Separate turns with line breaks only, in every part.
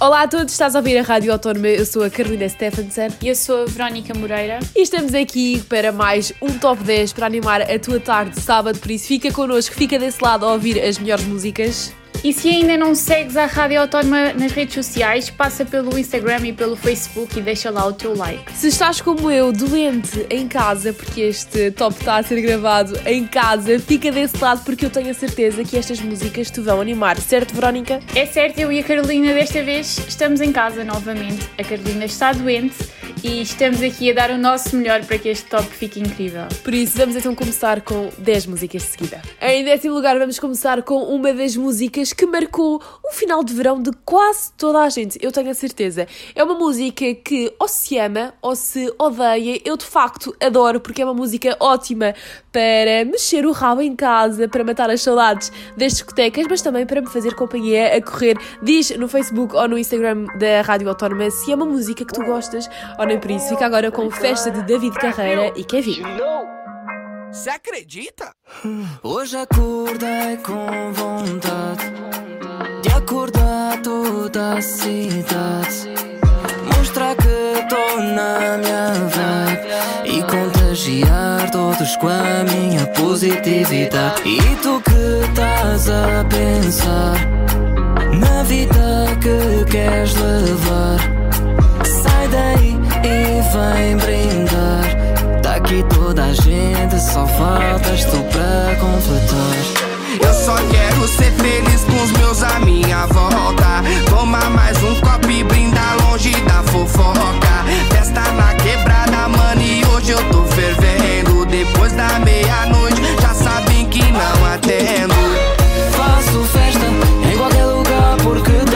Olá a todos, estás a ouvir a Rádio Autónoma, eu sou a Carolina Stephenson
E eu sou a Verónica Moreira.
e estamos aqui para mais um Top 10 para animar a tua tarde de sábado, por isso fica connosco, fica desse lado a ouvir as melhores músicas.
E se ainda não segues a Rádio Autónoma nas redes sociais, passa pelo Instagram e pelo Facebook e deixa lá o teu like.
Se estás como eu, doente em casa, porque este top está a ser gravado em casa, fica desse lado porque eu tenho a certeza que estas músicas te vão animar, certo, Verónica?
É certo, eu e a Carolina desta vez estamos em casa novamente. A Carolina está doente e estamos aqui a dar o nosso melhor para que este top fique incrível.
Por isso, vamos então começar com 10 músicas de seguida. Em décimo lugar, vamos começar com uma das músicas que marcou o final de verão de quase toda a gente, eu tenho a certeza. É uma música que ou se ama ou se odeia, eu de facto adoro porque é uma música ótima para mexer o rabo em casa, para matar as saudades das discotecas, mas também para me fazer companhia a correr. Diz no Facebook ou no Instagram da Rádio Autónoma se é uma música que tu gostas ou nem por isso. Fica agora com Festa de David Carreira e Kevin.
Você acredita?
Hoje acordei com vontade de acordar toda a cidade. Mostrar que tô na minha vibe e contagiar todos com a minha positividade. E tu que estás a pensar na vida que queres levar, sai daí e vem brindar. Aqui toda a gente, só faltas tu pra completar.
Eu só quero ser feliz com os meus à minha volta. Toma mais um copo e brinda longe da fofoca. Festa na quebrada, mano, e hoje eu tô fervendo. Depois da meia-noite, já sabem que não atendo.
Faço festa em qualquer lugar porque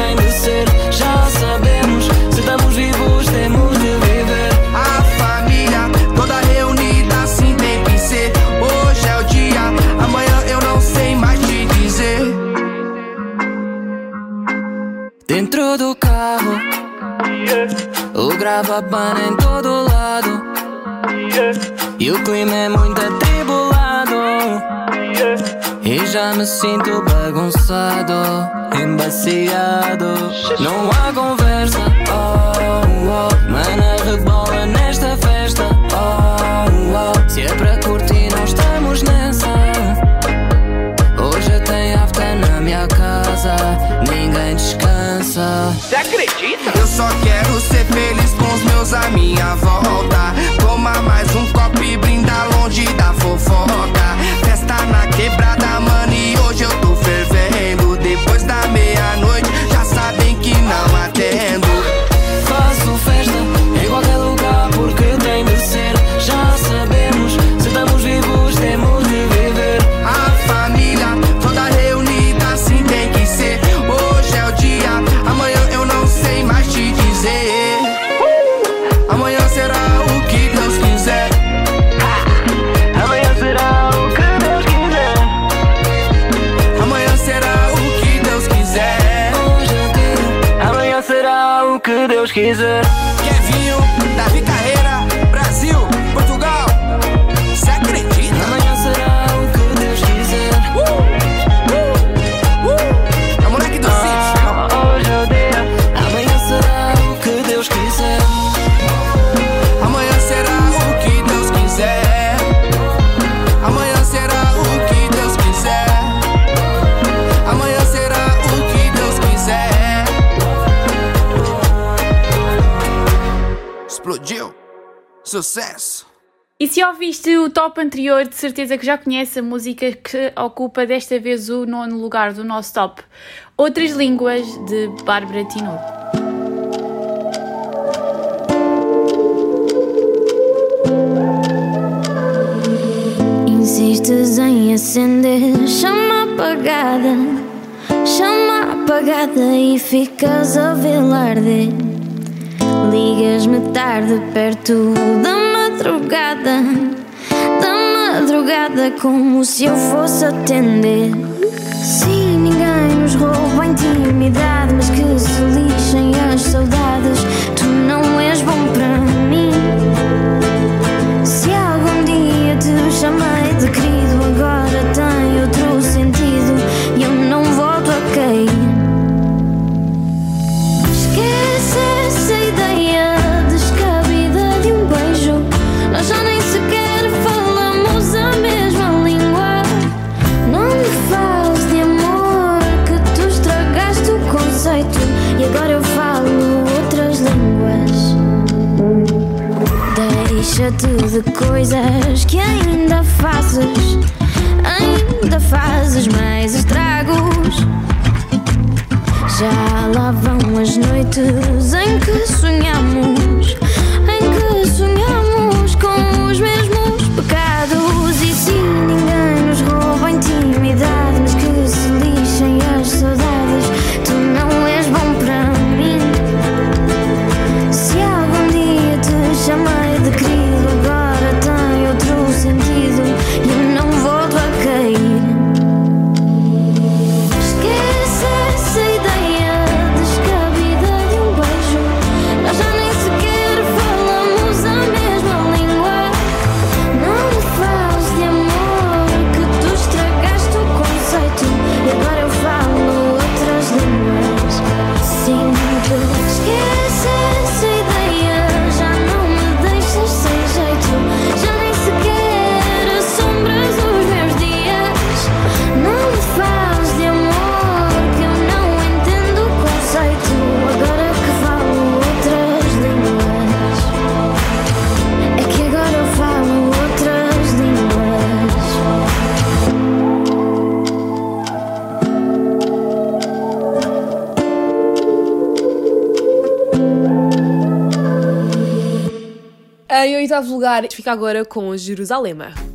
o
gravabana em todo lado. E o clima é muito atribulado. E já me sinto bagunçado, embaciado. Não há conversa, oh, oh. Mana rebola nesta festa, oh, oh. Se é para curtir, nós estamos nessa. Hoje tem after na minha casa, ninguém descansa.
Você acredita? Eu só quero ser feliz os meus à minha volta. Toma mais um copo e brinda longe da fofoca. Festa na quebrada, mano, e hoje eu tô fervendo. O Sucesso.
E se ouviste o top anterior, de certeza que já conhece a música que ocupa desta vez o nono lugar do nosso top. Outras Línguas, de Bárbara Tinoco.
Insistes em acender chama apagada, chama apagada e ficas a vê-la arder. Ligas-me tarde perto da madrugada, da madrugada como se eu fosse atender. Sim, ninguém nos rouba a intimidade, mas que se lixem as saudades. de coisas que ainda fazes, ainda fazes mais estragos. Já lá vão as noites em que sonhamos. Então,
então, oitavo lugar fica agora com Jerusalema.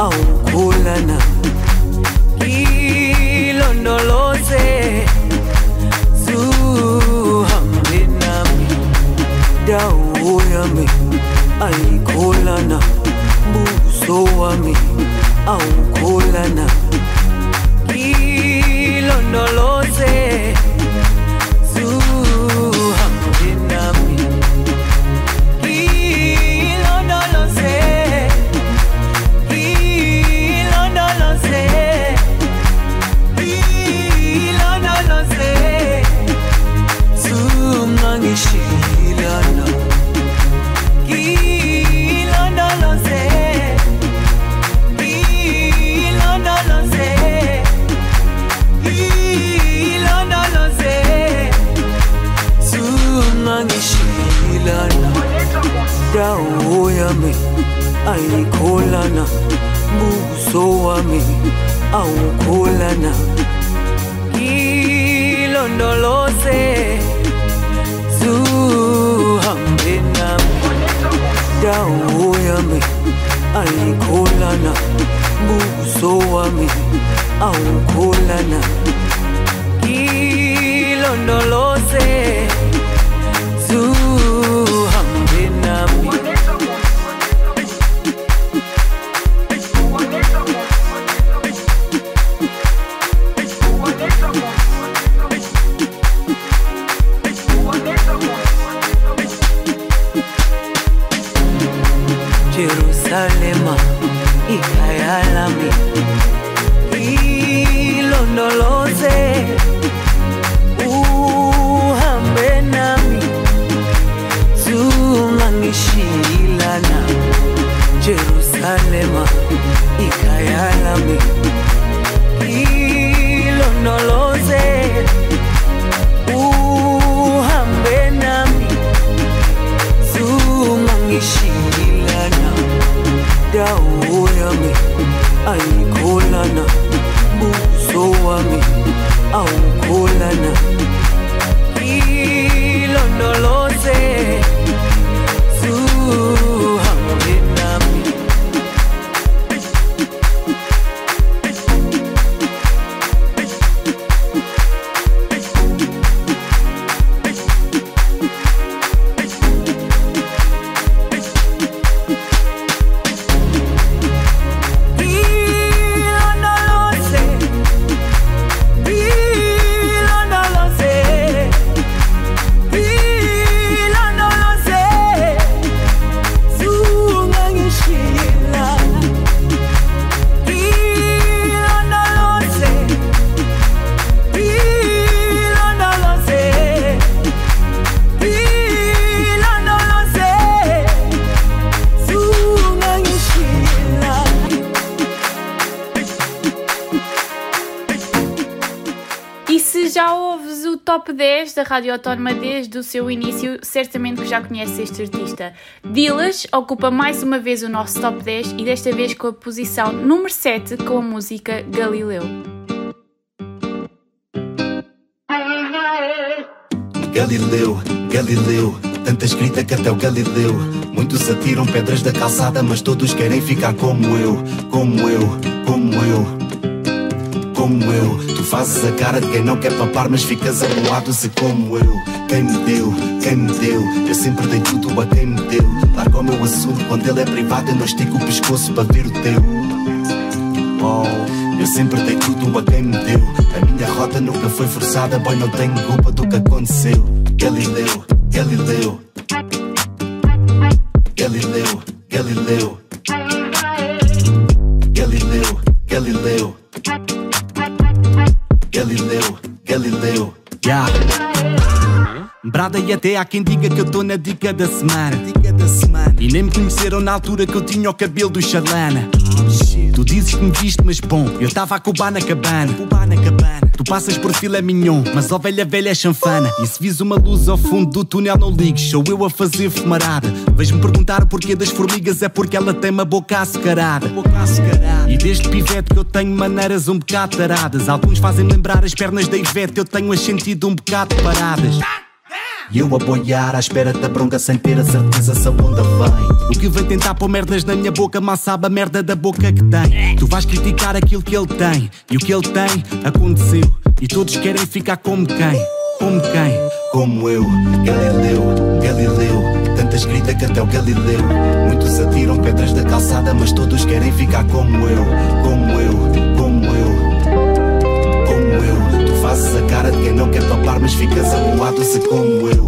au kulana indawo yami ayikholana buso wami awukholana ngilondoloze zuhambe nami. Indawo yami ayikholana buso wami awukholana
ngilondoloze top 10 da Rádio Autónoma desde o seu início, certamente que já conheces este artista. Dilas ocupa mais uma vez o nosso top 10 e desta vez com a posição número 7 com a música Galileu.
Galileu, Galileu, tanta escrita que até o Galileu. Muitos atiram pedras da calçada, mas todos querem ficar como eu, como eu, como eu. Como eu, tu fazes a cara de quem não quer papar, mas ficas amoado se como eu. Quem me deu, quem me deu, eu sempre dei tudo a quem me deu. Larga o meu assunto quando ele é privado, eu não estico o pescoço para ver o teu. Oh, eu sempre dei tudo a quem me deu. A minha rota nunca foi forçada, boy, não tenho culpa do que aconteceu. Galileu, Galileu. Galileu, Galileu. Galileu, Galileu. Galileu. Yeah. Brada e até há quem diga que eu tô na dica da semana. Dica da semana. E nem me conheceram na altura que eu tinha o cabelo do Xalana. Tu dizes que me viste, mas bom, eu tava a cubar na cabana. Na cabana. Tu passas por filé mignon, mas ovelha velha é chanfana. E se vis uma luz ao fundo do túnel, não ligues, sou eu a fazer fumarada. Vais-me perguntar o porquê das formigas, é porque ela tem uma boca açucarada. Boca açucarada. E desde pivete que eu tenho maneiras um bocado taradas. Alguns fazem lembrar as pernas da Ivete, eu tenho as sentido um bocado paradas. E eu a boiar à espera da bronca sem ter a certeza se a onda vem. O que vem tentar pôr merdas na minha boca, mal sabe a merda da boca que tem. Tu vais criticar aquilo que ele tem, e o que ele tem aconteceu. E todos querem ficar como quem? Como quem? Como eu, Galileu, Galileu. Tanta escrita que até o Galileu. Muitos atiram pedras da calçada, mas todos querem ficar como eu, como eu, como eu como eu. Tu fazes a cara de quem não quer topar, mas ficas amuado se como eu.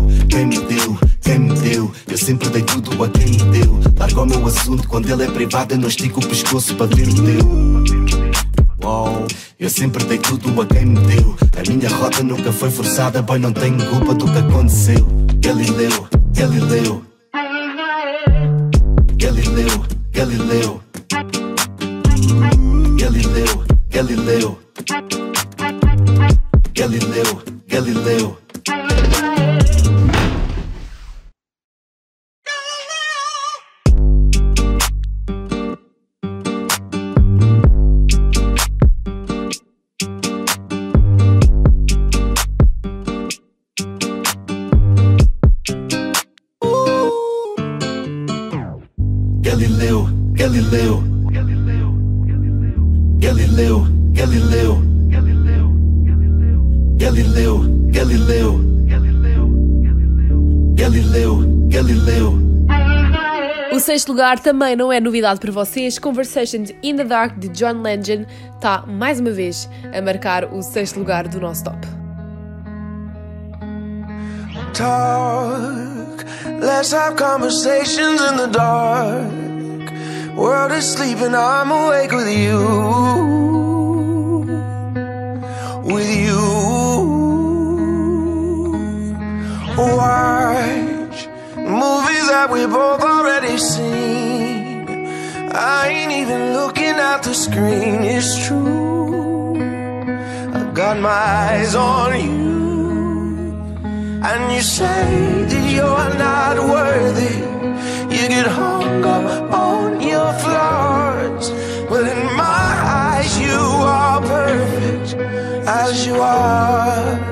Sempre dei tudo a quem me deu. Larga o meu assunto quando ele é privado, eu não estico o pescoço para ver o teu. Uau, eu sempre dei tudo a quem me deu. A minha rota nunca foi forçada, boy, não tenho culpa do que aconteceu. Galileu. Galileu, Galileu. Galileu, Galileu. Galileu, Galileu. Galileu, Galileu, Galileu.
O sexto lugar também não é novidade para vocês. Conversations in the Dark de John Legend está mais uma vez a marcar o sexto lugar do nosso top.
talk. Let's have conversations in the dark. World is sleeping, I'm awake with you. With you. Watch movies that we both already seen. I ain't even looking at the screen, it's true. I got my eyes on you. And you say that you're not worthy. You get hung up on your flaws. Well, in my eyes, you are perfect as you are.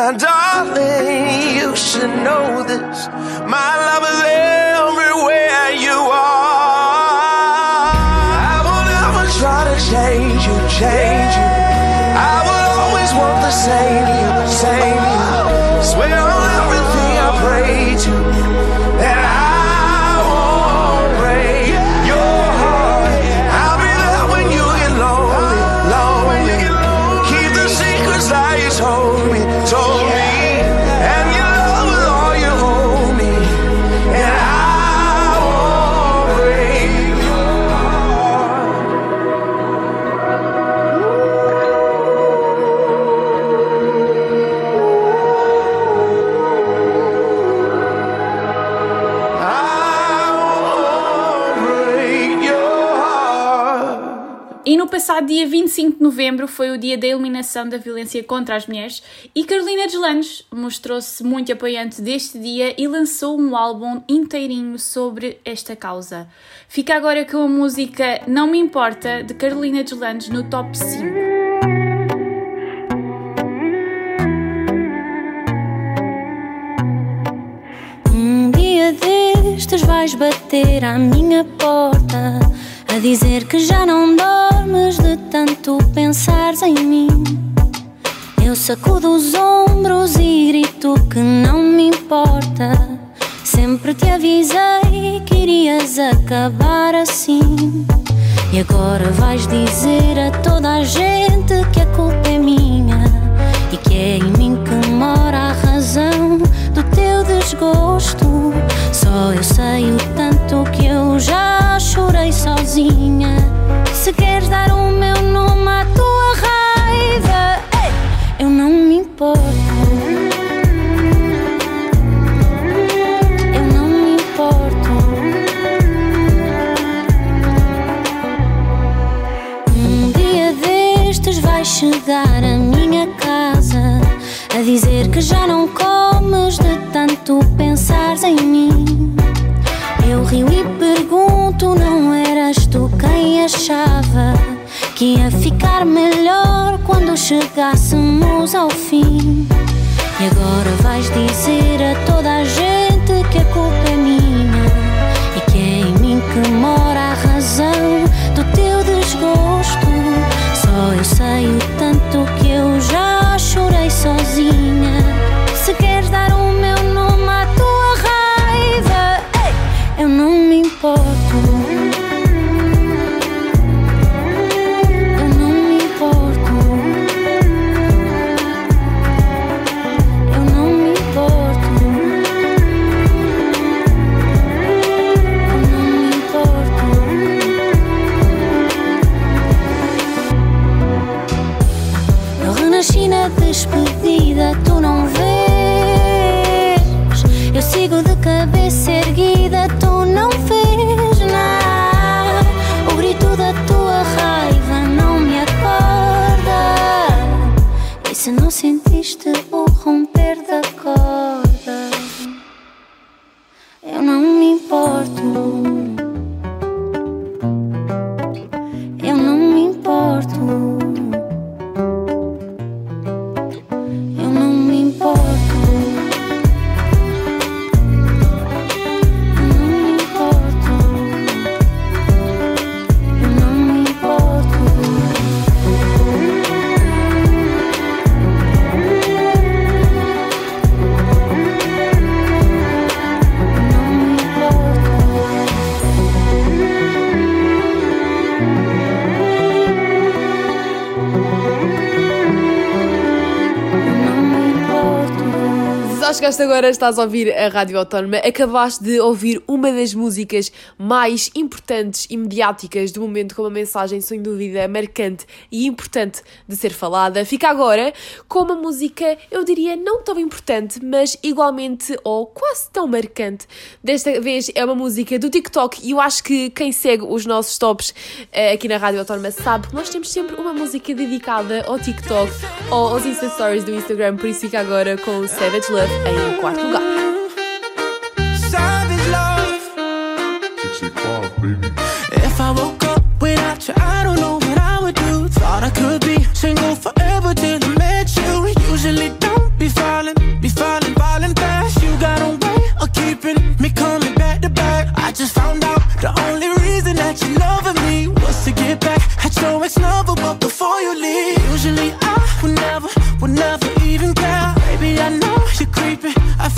My darling, you should know this. My love is
passado dia 25 de novembro foi o dia da eliminação da violência contra as mulheres e Carolina Deslandes mostrou-se muito apoiante deste dia e lançou um álbum inteirinho sobre esta causa. Fica agora com a música Não Me Importa de Carolina Deslandes no top 5.
Um dia destes vais bater à minha porta dizer que já não dormes de tanto pensares em mim. Eu sacudo os ombros e grito que não me importa. Sempre te avisei que irias acabar assim. E agora vais dizer a toda a gente que a culpa é minha e que é em mim que mora a razão do teu desgosto. Só eu sei o tanto Se queres dar o meu nome à tua raiva, eu não me importo. Eu não me importo. Um dia destes vais chegar à minha casa a dizer que já não comes de tanto pensares em mim. Eu rio e pergunto, não achava que ia ficar melhor quando chegássemos ao fim? E agora vais dizer a toda a gente que a culpa é minha e que é em mim que mora
chegaste agora, estás a ouvir a Rádio Autónoma, acabaste de ouvir uma das músicas mais importantes e mediáticas do momento, com uma mensagem sem dúvida marcante e importante de ser falada. Fica agora com uma música, eu diria, não tão importante, mas igualmente ou quase tão marcante. Desta vez é uma música do TikTok e eu acho que quem segue os nossos tops eh, aqui na Rádio Autónoma sabe que nós temos sempre uma música dedicada ao TikTok ou aos Insta Stories do Instagram, por isso fica agora com Savage Love quarto lugar.
If I woke up without you, I don't know what I would do. Thought I could be single forever till I met you. Usually don't be falling, be falling, falling fast. You got a way of keeping me coming back to back. I just found out the only reason that you loving me was to get back at your ex lover, but before you leave, usually I would never, would never even care. Baby, I know you're creeping, I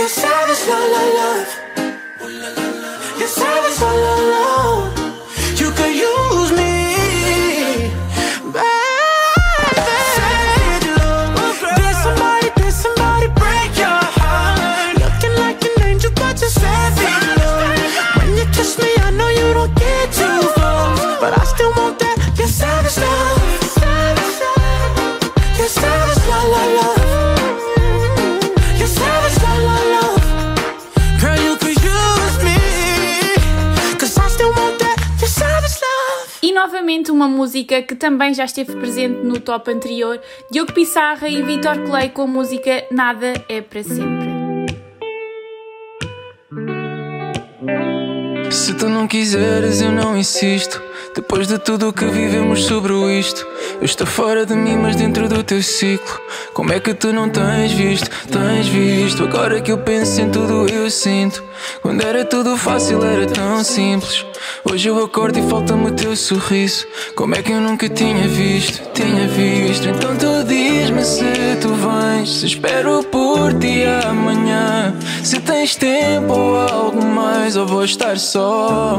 Your savage love, love, love. Your savage
novamente uma música que também já esteve presente no top anterior, Diogo Pissarra e Vitor Clay com a música Nada é para sempre.
Se tu não quiseres, eu não insisto. Depois de tudo o que vivemos sobre isto, eu estou fora de mim, mas dentro do teu ciclo. Como é que tu não tens visto? Tens visto? Agora que eu penso em tudo, eu sinto. Quando era tudo fácil, era tão simples. Hoje eu acordo e falta-me o teu sorriso. Como é que eu nunca tinha visto? Tinha visto. Então tu diz-me se tu vens. Se espero por ti amanhã. Se tens tempo ou algo mais, ou vou estar só.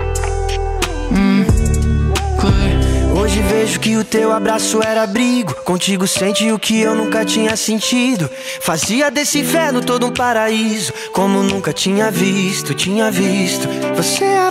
Hoje vejo que o teu abraço era abrigo. Contigo sente o que eu nunca tinha sentido. Fazia desse inferno todo um paraíso. Como nunca tinha visto, tinha visto. Você é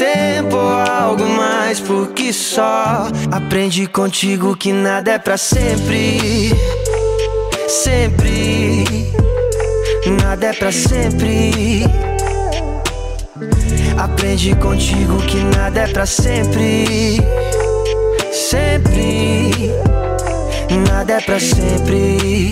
ou algo mais, porque só aprendi contigo que nada é pra sempre. Sempre, nada é pra sempre. Aprendi contigo que nada é pra sempre. Sempre, nada é pra sempre.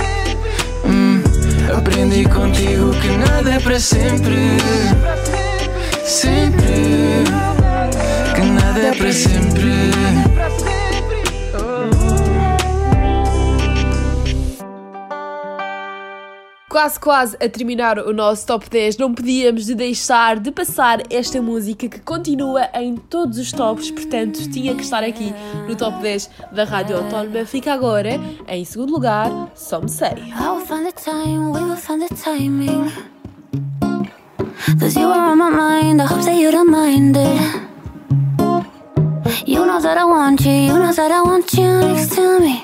Aprendi contigo que nada é para sempre. Sempre. Que nada é para sempre.
Quase, quase a terminar o nosso top 10, não podíamos de deixar de passar esta música que continua em todos os tops, portanto tinha que estar aqui no top 10 da Rádio Autónoma. Fica agora em segundo lugar, Só Me Sei.
Cause you are on my mind, I hope that you don't mind it. You know that I want you, you know that I want you next to me.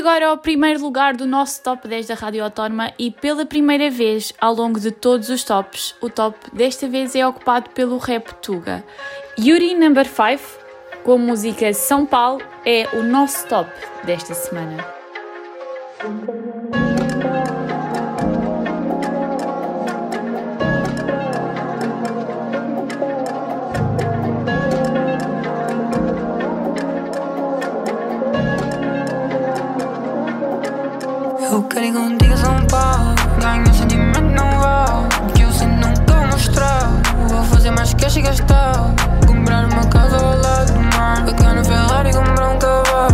agora ao primeiro lugar do nosso top 10 da Rádio Autónoma e pela primeira vez ao longo de todos os tops, o top desta vez é ocupado pelo rap Tuga. Yuri Number 5, com a música São Paulo, é o nosso top desta semana.
Eu quero ir contigo
São Paulo Ganho sentimento, não vale Que eu sei nunca mostrar Vou fazer mais cash e gastar. Comprar uma casa ao lado do mar Pegar no Ferrari e comprar um cavalo.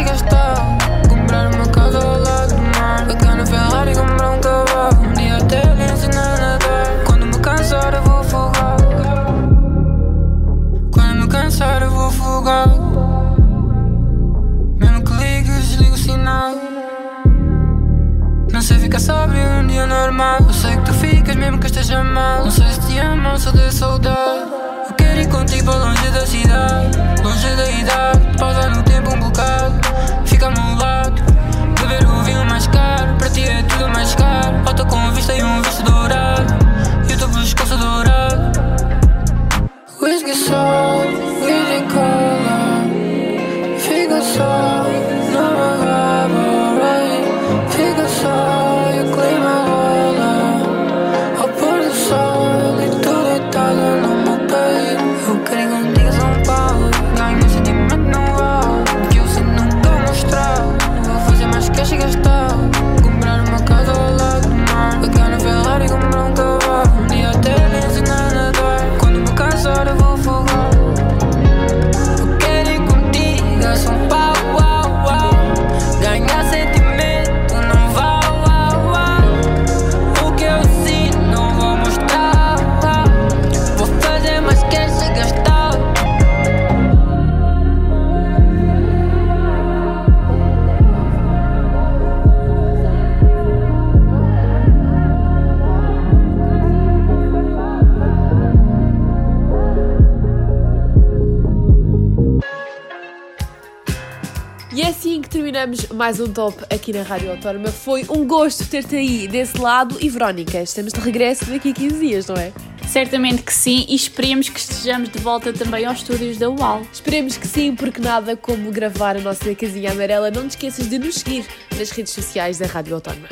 chegaste tarde mesmo que esteja mal. Não sei se te amo ou se de saudade. Eu quero ir contigo longe da cidade. Longe da idade Pausar no tempo um bocado. Fica ao meu lado Beber o vinho mais caro. Para ti é tudo mais caro. Falta com vista e um
vinho mais um top aqui na Rádio Autónoma. Foi um gosto ter-te aí desse lado e Verónica, estamos de regresso daqui a 15 dias, não é?
Certamente que sim e esperemos que estejamos de volta também aos estúdios da UAL.
Esperemos que sim, porque nada como gravar a nossa casinha amarela. Não te esqueças de nos seguir nas redes sociais da Rádio Autónoma.